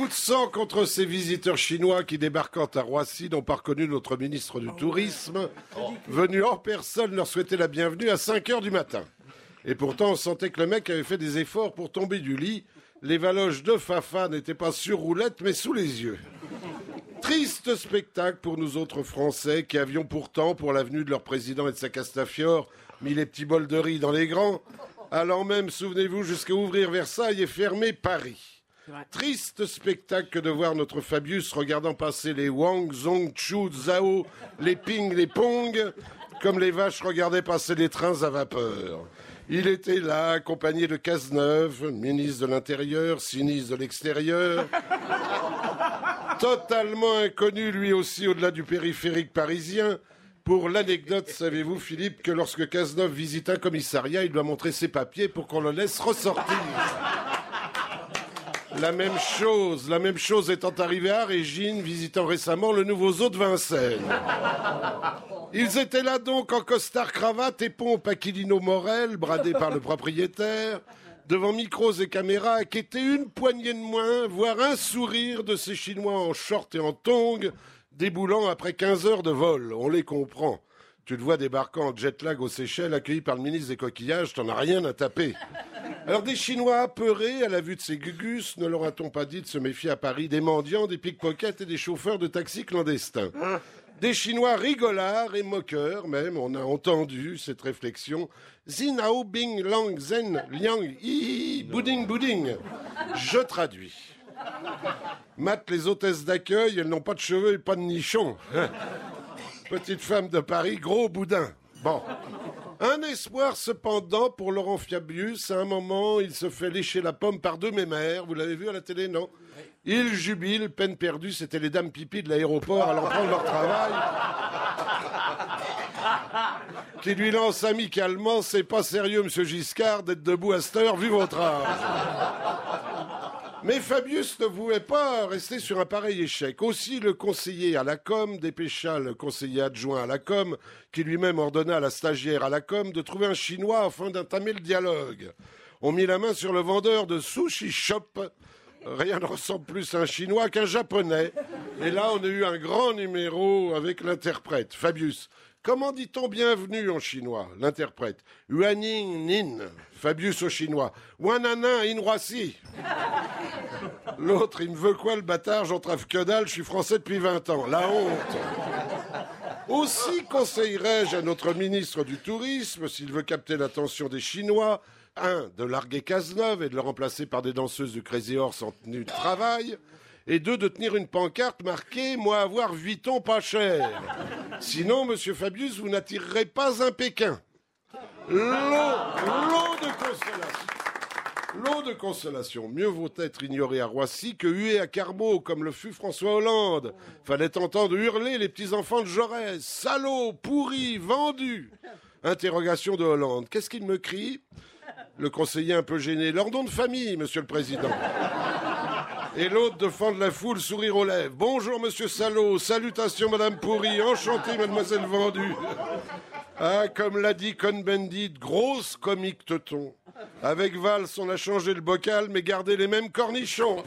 coup de sang contre ces visiteurs chinois qui, débarquant à Roissy, n'ont pas reconnu notre ministre du Tourisme, venu en personne leur souhaiter la bienvenue à 5 heures du matin. Et pourtant, on sentait que le mec avait fait des efforts pour tomber du lit. Les valoches de Fafa n'étaient pas sur roulette, mais sous les yeux. Triste spectacle pour nous autres Français qui avions pourtant, pour l'avenue de leur président et de sa Castafiore, mis les petits bols de riz dans les grands, allant même, souvenez-vous, jusqu'à ouvrir Versailles et fermer Paris. Triste spectacle que de voir notre Fabius regardant passer les Wang, Zong, Chu, Zhao, les Ping, les Pong, comme les vaches regardaient passer les trains à vapeur. Il était là, accompagné de Cazeneuve, ministre de l'Intérieur, sinistre de l'Extérieur, totalement inconnu lui aussi au-delà du périphérique parisien. Pour l'anecdote, savez-vous, Philippe, que lorsque Cazeneuve visite un commissariat, il doit montrer ses papiers pour qu'on le laisse ressortir. La même chose, la même chose étant arrivée à Régine, visitant récemment le nouveau zoo de Vincennes. Ils étaient là donc en costard cravate et pompe Aquilino Morel, bradé par le propriétaire, devant micros et caméras, qui une poignée de moins, voire un sourire de ces Chinois en short et en tongs, déboulant après 15 heures de vol. On les comprend. Tu te vois débarquant en jet lag aux Seychelles, accueilli par le ministre des coquillages, t'en as rien à taper. Alors des Chinois apeurés à la vue de ces gugus, ne leur a-t-on pas dit de se méfier à Paris des mendiants, des pickpockets et des chauffeurs de taxis clandestins? Des Chinois rigolards et moqueurs même, on a entendu cette réflexion. Zinao Bing Lang Zen Liang Yi Bouding Bouding. Je traduis. Mat les hôtesses d'accueil, elles n'ont pas de cheveux et pas de nichons. Petite femme de Paris, gros boudin. Bon. Un espoir cependant pour Laurent Fabius. À un moment, il se fait lécher la pomme par deux mémères. Vous l'avez vu à la télé, non Il jubile, peine perdue. C'était les dames pipi de l'aéroport allant prendre leur travail. Qui lui lance amicalement C'est pas sérieux, monsieur Giscard, d'être debout à cette heure, vu votre âge. Mais Fabius ne voulait pas rester sur un pareil échec. Aussi, le conseiller à la com dépêcha le conseiller adjoint à la com, qui lui-même ordonna à la stagiaire à la com de trouver un Chinois afin d'entamer le dialogue. On mit la main sur le vendeur de sushi shop. Rien ne ressemble plus à un Chinois qu'un Japonais. Et là, on a eu un grand numéro avec l'interprète, Fabius. Comment dit-on bienvenue en chinois L'interprète? Yuaning Nin. Fabius au chinois. Wanana in Roissy. L'autre, il me veut quoi le bâtard? J'en trave que dalle, je suis français depuis 20 ans. La honte. Aussi conseillerais-je à notre ministre du Tourisme, s'il veut capter l'attention des Chinois, un, de larguer Cazeneuve et de le remplacer par des danseuses du Crazy Horse en tenue de travail, et deux, de tenir une pancarte marquée Moi avoir Vuitton pas cher. Sinon, monsieur Fabius, vous n'attirerez pas un Pékin. L'eau, l'eau de consolation. L'eau de consolation. Mieux vaut être ignoré à Roissy que hué à Carbeau, comme le fut François Hollande. Fallait entendre hurler les petits-enfants de Jaurès. Salaud, pourri, vendu. Interrogation de Hollande. Qu'est-ce qu'il me crie? Le conseiller un peu gêné. Leur nom de famille, monsieur le président. Et l'autre de fendre la foule, sourire aux lèvres. Bonjour, monsieur Salaud. Salutations, madame Pourri. Enchanté, mademoiselle Vendue. Ah, comme l'a dit Cohn-Bendit, grosse comique teuton. Avec Valls, on a changé le bocal, mais gardé les mêmes cornichons.